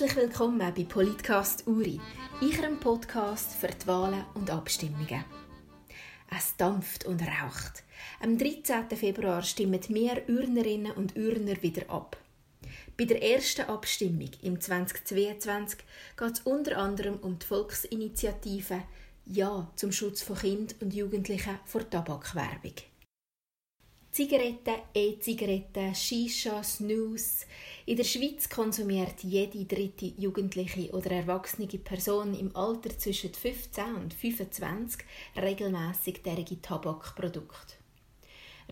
Herzlich willkommen bei Politcast Uri, Ihrem Podcast für die Wahlen und Abstimmungen. Es dampft und raucht. Am 13. Februar stimmen mehr Urnerinnen und Urner wieder ab. Bei der ersten Abstimmung im 2022 geht es unter anderem um die Volksinitiative Ja zum Schutz von Kind und Jugendlichen vor Tabakwerbung. Zigaretten, E-Zigaretten, Shisha, Snus. In der Schweiz konsumiert jede dritte jugendliche oder erwachsene Person im Alter zwischen 15 und 25 regelmäßig derige Tabakprodukte.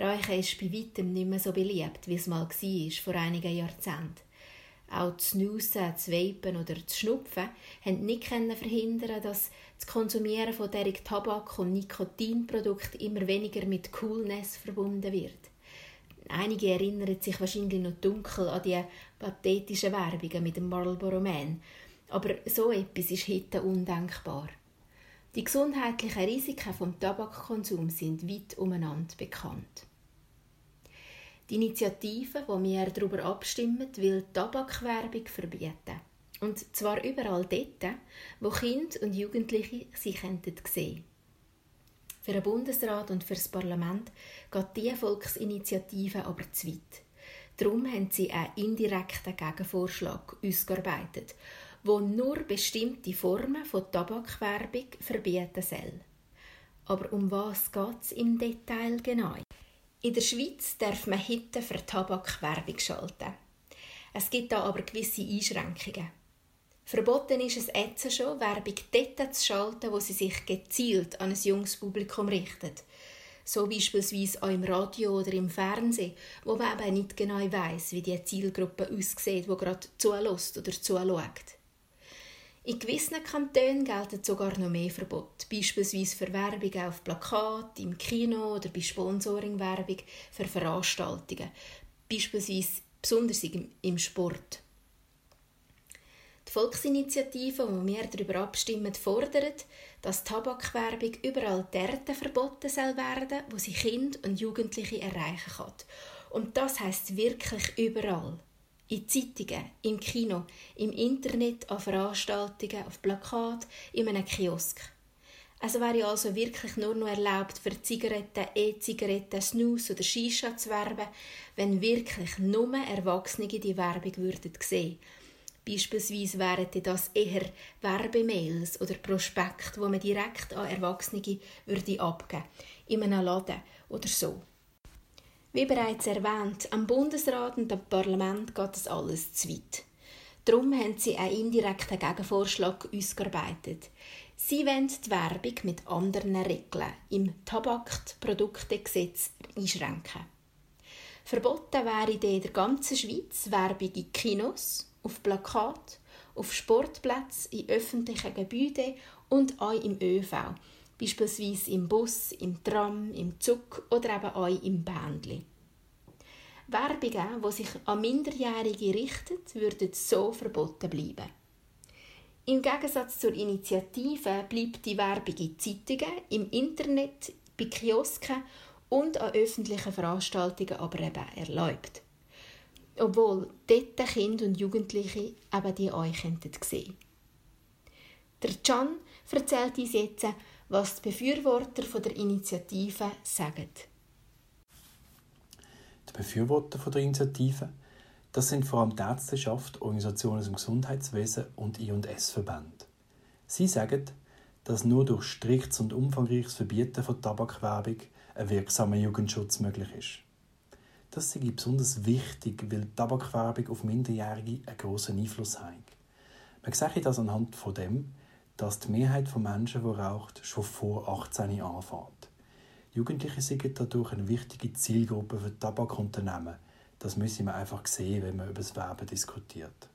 Rauchen ist bei weitem nicht mehr so beliebt, wie es mal war vor einigen Jahrzehnten. Auch das Snoosen, das Vapen oder das Schnupfen haben nicht verhindern dass das Konsumieren von derich Tabak- und Nikotinprodukten immer weniger mit Coolness verbunden wird. Einige erinnern sich wahrscheinlich noch dunkel an die pathetischen Werbungen mit dem Marlboro Man. Aber so etwas ist heute undenkbar. Die gesundheitlichen Risiken vom Tabakkonsum sind weit umeinander bekannt. Die Initiative, wo wir darüber abstimmen, will Tabakwerbung verbieten. Und zwar überall dort, wo Kinder und Jugendliche sie sehen könnten Für den Bundesrat und für das Parlament geht diese Volksinitiative aber zu weit. Darum haben sie einen indirekten Gegenvorschlag ausgearbeitet, wo nur bestimmte Formen von Tabakwerbung verbieten soll. Aber um was geht es im Detail genau? In der Schweiz darf man heute für Tabakwerbung schalten. Es gibt da aber gewisse Einschränkungen. Verboten ist es jetzt schon, Werbung dort zu schalten, wo sie sich gezielt an ein junges Publikum richtet. So beispielsweise auch im Radio oder im Fernsehen, wo man eben nicht genau weiß, wie die Zielgruppe aussieht, wo gerade zulässt oder zuschaut. In gewissen Kantonen gelten sogar noch mehr Verbote, beispielsweise für Werbung auf Plakat, im Kino oder bei Sponsoringwerbung für Veranstaltungen, beispielsweise besonders im Sport. Die Volksinitiative, wo wir darüber abstimmen, fordert, dass Tabakwerbung überall dort verboten soll werden, wo sie Kinder und Jugendliche erreichen kann. Und das heißt wirklich überall in Zeitungen, im Kino, im Internet, an Veranstaltungen, auf Plakat, in einem Kiosk. Es wäre also wirklich nur noch erlaubt, für Zigaretten, E-Zigaretten, Snus oder Shisha zu werben, wenn wirklich nur Erwachsene die Werbung würden sehen. Beispielsweise wären das eher Werbemails oder Prospekte, wo man direkt an Erwachsene würde abgeben, in einem Laden oder so. Wie bereits erwähnt, am Bundesrat und am Parlament geht das alles zu weit. Darum haben sie einen indirekten Gegenvorschlag ausgearbeitet. Sie wollen die Werbung mit anderen Regeln im Tabakproduktegesetz einschränken. Verboten wäre in der ganzen Schweiz Werbung in Kinos, auf Plakat, auf Sportplätzen, in öffentlichen Gebäuden und auch im ÖV beispielsweise im Bus, im Tram, im Zug oder eben auch im Bändli. Werbungen, die sich an Minderjährige richten, würden so verboten bleiben. Im Gegensatz zur Initiative bleibt die Werbung in Zeitungen, im Internet, bei Kiosken und an öffentlichen Veranstaltungen aber eben erlaubt. Obwohl dort Kinder und Jugendliche eben die euch sehen könnten. Der Can erzählt uns jetzt, was die Befürworter der Initiative sagen. Die Befürworter der Initiative das sind vor allem die Ärzteschaft, Organisationen im Gesundheitswesen und I&S-Verbände. Sie sagen, dass nur durch striktes und umfangreiches Verbieten von Tabakwerbung ein wirksamer Jugendschutz möglich ist. Das ist besonders wichtig, weil Tabakwerbung auf Minderjährige einen grossen Einfluss hat. Man sieht das anhand von dem, dass die Mehrheit von Menschen, die raucht, schon vor 18 anfängt. Jugendliche sind dadurch eine wichtige Zielgruppe für Tabakunternehmen. Das müssen wir einfach sehen, wenn man über das Werben diskutiert.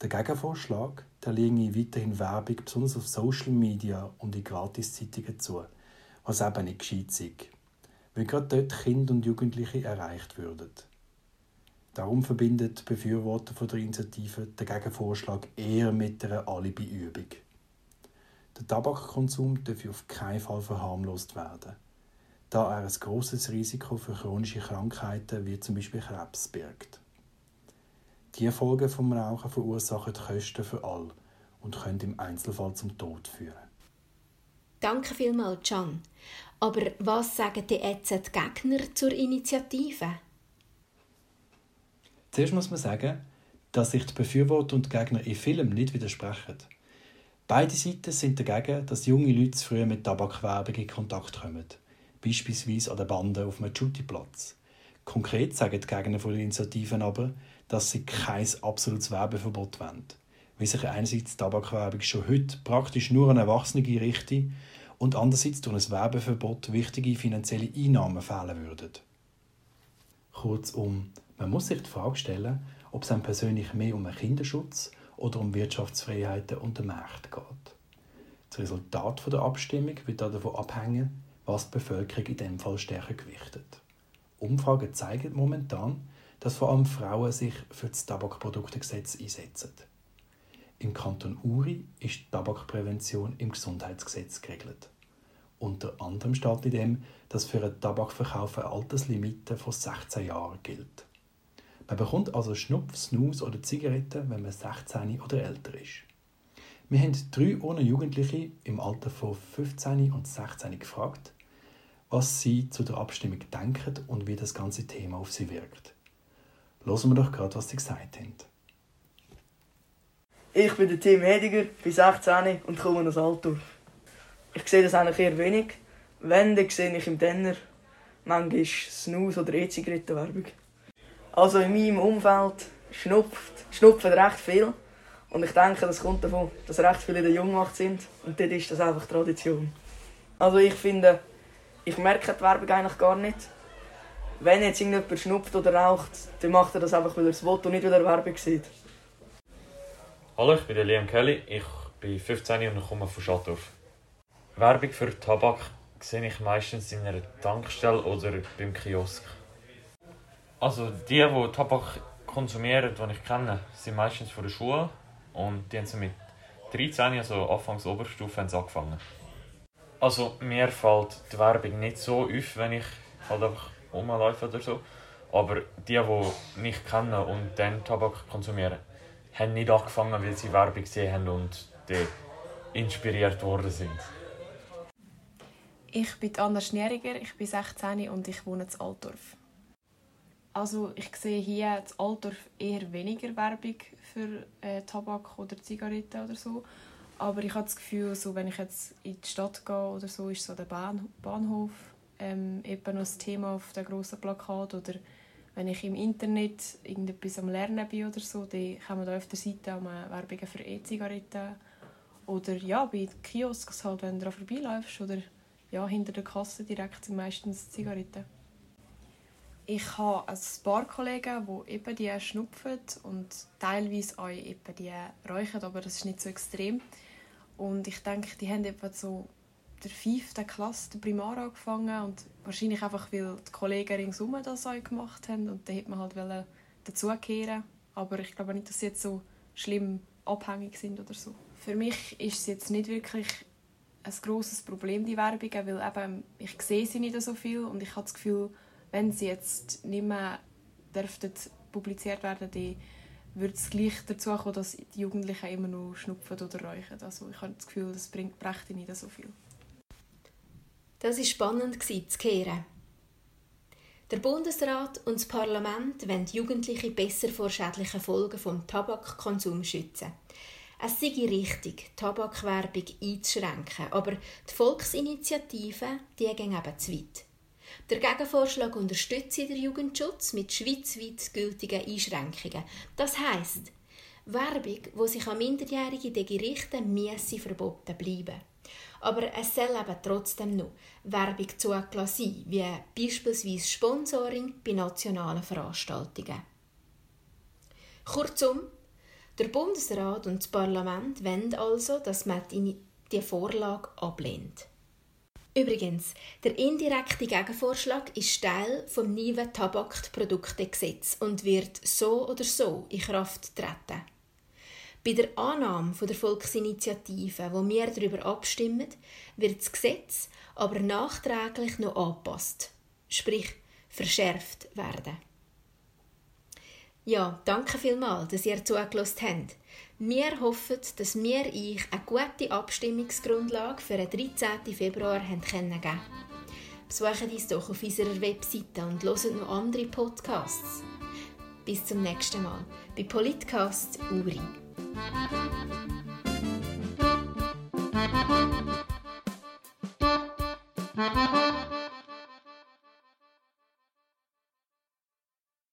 Der Gegenvorschlag der liege weiterhin Werbung, besonders auf Social Media und in Gratiszeitungen zu, was eben nicht gescheit ist, weil gerade dort Kinder und Jugendliche erreicht würden. Darum verbindet die Befürworter der Initiative den Gegenvorschlag eher mit einer Alibi-Übung. Der Tabakkonsum darf auf keinen Fall verharmlost werden, da er ein grosses Risiko für chronische Krankheiten wie zum Beispiel Krebs birgt. Die Folgen vom Rauchen verursachen Kosten für alle und können im Einzelfall zum Tod führen. Danke vielmals, Can. Aber was sagen die jetzt die Gegner zur Initiative? Zuerst muss man sagen, dass sich die Befürworter und die Gegner in Filmen nicht widersprechen. Beide Seiten sind dagegen, dass junge Leute früher mit Tabakwerbung in Kontakt kommen, beispielsweise an der Bande auf einem Shootingplatz. Konkret sagen die Gegner von der Initiativen aber, dass sie kein absolutes Werbeverbot wollen, weil sich einerseits die Tabakwerbung schon heute praktisch nur an Erwachsene richtet und andererseits durch ein Werbeverbot wichtige finanzielle Einnahmen fehlen würden. Kurzum, man muss sich die Frage stellen, ob es einem persönlich mehr um einen Kinderschutz oder um Wirtschaftsfreiheiten und den Markt geht. Das Resultat der Abstimmung wird davon abhängen, was die Bevölkerung in diesem Fall stärker gewichtet. Umfragen zeigen momentan, dass vor allem Frauen sich für das Tabakproduktegesetz einsetzen. Im Kanton Uri ist die Tabakprävention im Gesundheitsgesetz geregelt. Unter anderem steht in dem, dass für einen Tabakverkauf eine Alterslimite von 16 Jahren gilt. Man bekommt also Schnupf, Snus oder Zigaretten, wenn man 16 oder älter ist. Wir haben drei ohne Jugendliche im Alter von 15 und 16 gefragt, was sie zu der Abstimmung denken und wie das ganze Thema auf sie wirkt. Hören wir doch gerade, was sie gesagt haben. Ich bin der Tim Hediger, bin 16 und komme aus Altdorf. Ich sehe das eigentlich eher wenig. Wenn, dann sehe ich im Denner manchmal Snus- oder E-Zigarettenwerbung. Also in meinem Umfeld schnupft, schnupfen recht viel. Und ich denke, das kommt davon, dass recht viele in der Jungmacht sind. Und dort ist das einfach Tradition. Also ich finde, ich merke die Werbung eigentlich gar nicht. Wenn jetzt irgendjemand schnupft oder raucht, dann macht er das einfach, weil er es will und nicht, weil er Werbung sieht. Hallo, ich bin Liam Kelly, ich bin 15 und komme von Schattdorf. Werbung für Tabak sehe ich meistens in einer Tankstelle oder beim Kiosk. Also die, die Tabak konsumieren, die ich kenne, sind meistens von der Schule und die haben sie mit 13, also Anfangs Oberstufe, haben angefangen. Also mir fällt die Werbung nicht so auf, wenn ich halt einfach rumlaufe oder so. Aber die, die mich kennen und dann Tabak konsumieren, haben nicht angefangen, weil sie Werbung gesehen haben und inspiriert worden sind. Ich bin Anna Schnieriger, ich bin 16 und ich wohne in Altdorf. Also ich sehe hier in Altdorf eher weniger Werbung für äh, Tabak oder Zigaretten oder so. Aber ich habe das Gefühl, so, wenn ich jetzt in die Stadt gehe oder so, ist so der Bahn Bahnhof ähm, eben noch ein Thema auf dem grossen Plakat. Oder wenn ich im Internet irgendetwas am Lernen bin oder so, dann man da auf der Seite Werbungen für E-Zigaretten. Oder ja, bei Kiosks halt, wenn du vorbeiläufst. Oder ja, hinter der Kasse direkt sind meistens Zigaretten. Ich habe ein paar Kollegen, die eben die schnupfen und teilweise auch eben die räuchern, aber das ist nicht so extrem. Und ich denke, die haben etwa so der fünften Klasse, der Primar angefangen und wahrscheinlich einfach, weil die Kollegen ringsum das auch gemacht haben und dann hätte man halt dazukehren Aber ich glaube nicht, dass sie jetzt so schlimm abhängig sind oder so. Für mich ist es jetzt nicht wirklich ein grosses Problem, die Werbungen, weil eben, ich sehe sie nicht so viel und ich habe das Gefühl, wenn sie jetzt nicht mehr dürften publiziert werden, dann würde es gleich dazu kommen, dass die Jugendlichen immer noch schnupfen oder räuchen. Also ich habe das Gefühl, das bringt brächte nicht so viel. Das war spannend zu hören. Der Bundesrat und das Parlament wollen Jugendliche besser vor schädlichen Folgen vom Tabakkonsum schützen. Es sei richtig, Tabakwerbung einzuschränken, aber die Volksinitiative die ging eben zu weit. Der Gegenvorschlag unterstützt den Jugendschutz mit schweizweit gültigen Einschränkungen. Das heisst, Werbung, die sich an Minderjährige richten, müsse verboten bleiben. Aber es soll eben trotzdem noch Werbung zugelassen sein, wie beispielsweise Sponsoring bei nationalen Veranstaltungen. Kurzum, der Bundesrat und das Parlament wollen also, dass man die Vorlage ablehnt. Übrigens, der indirekte Gegenvorschlag ist Teil vom neuen Tabakproduktegesetz und wird so oder so in Kraft treten. Bei der Annahme der Volksinitiative, wo wir darüber abstimmen, wird das Gesetz aber nachträglich noch angepasst, sprich verschärft werden. Ja, danke vielmals, dass ihr zugelassen habt. Wir hoffen, dass wir euch eine gute Abstimmungsgrundlage für den 13. Februar haben geben können. Besuchen uns doch auf unserer Webseite und hören noch andere Podcasts. Bis zum nächsten Mal bei Politcast Uri.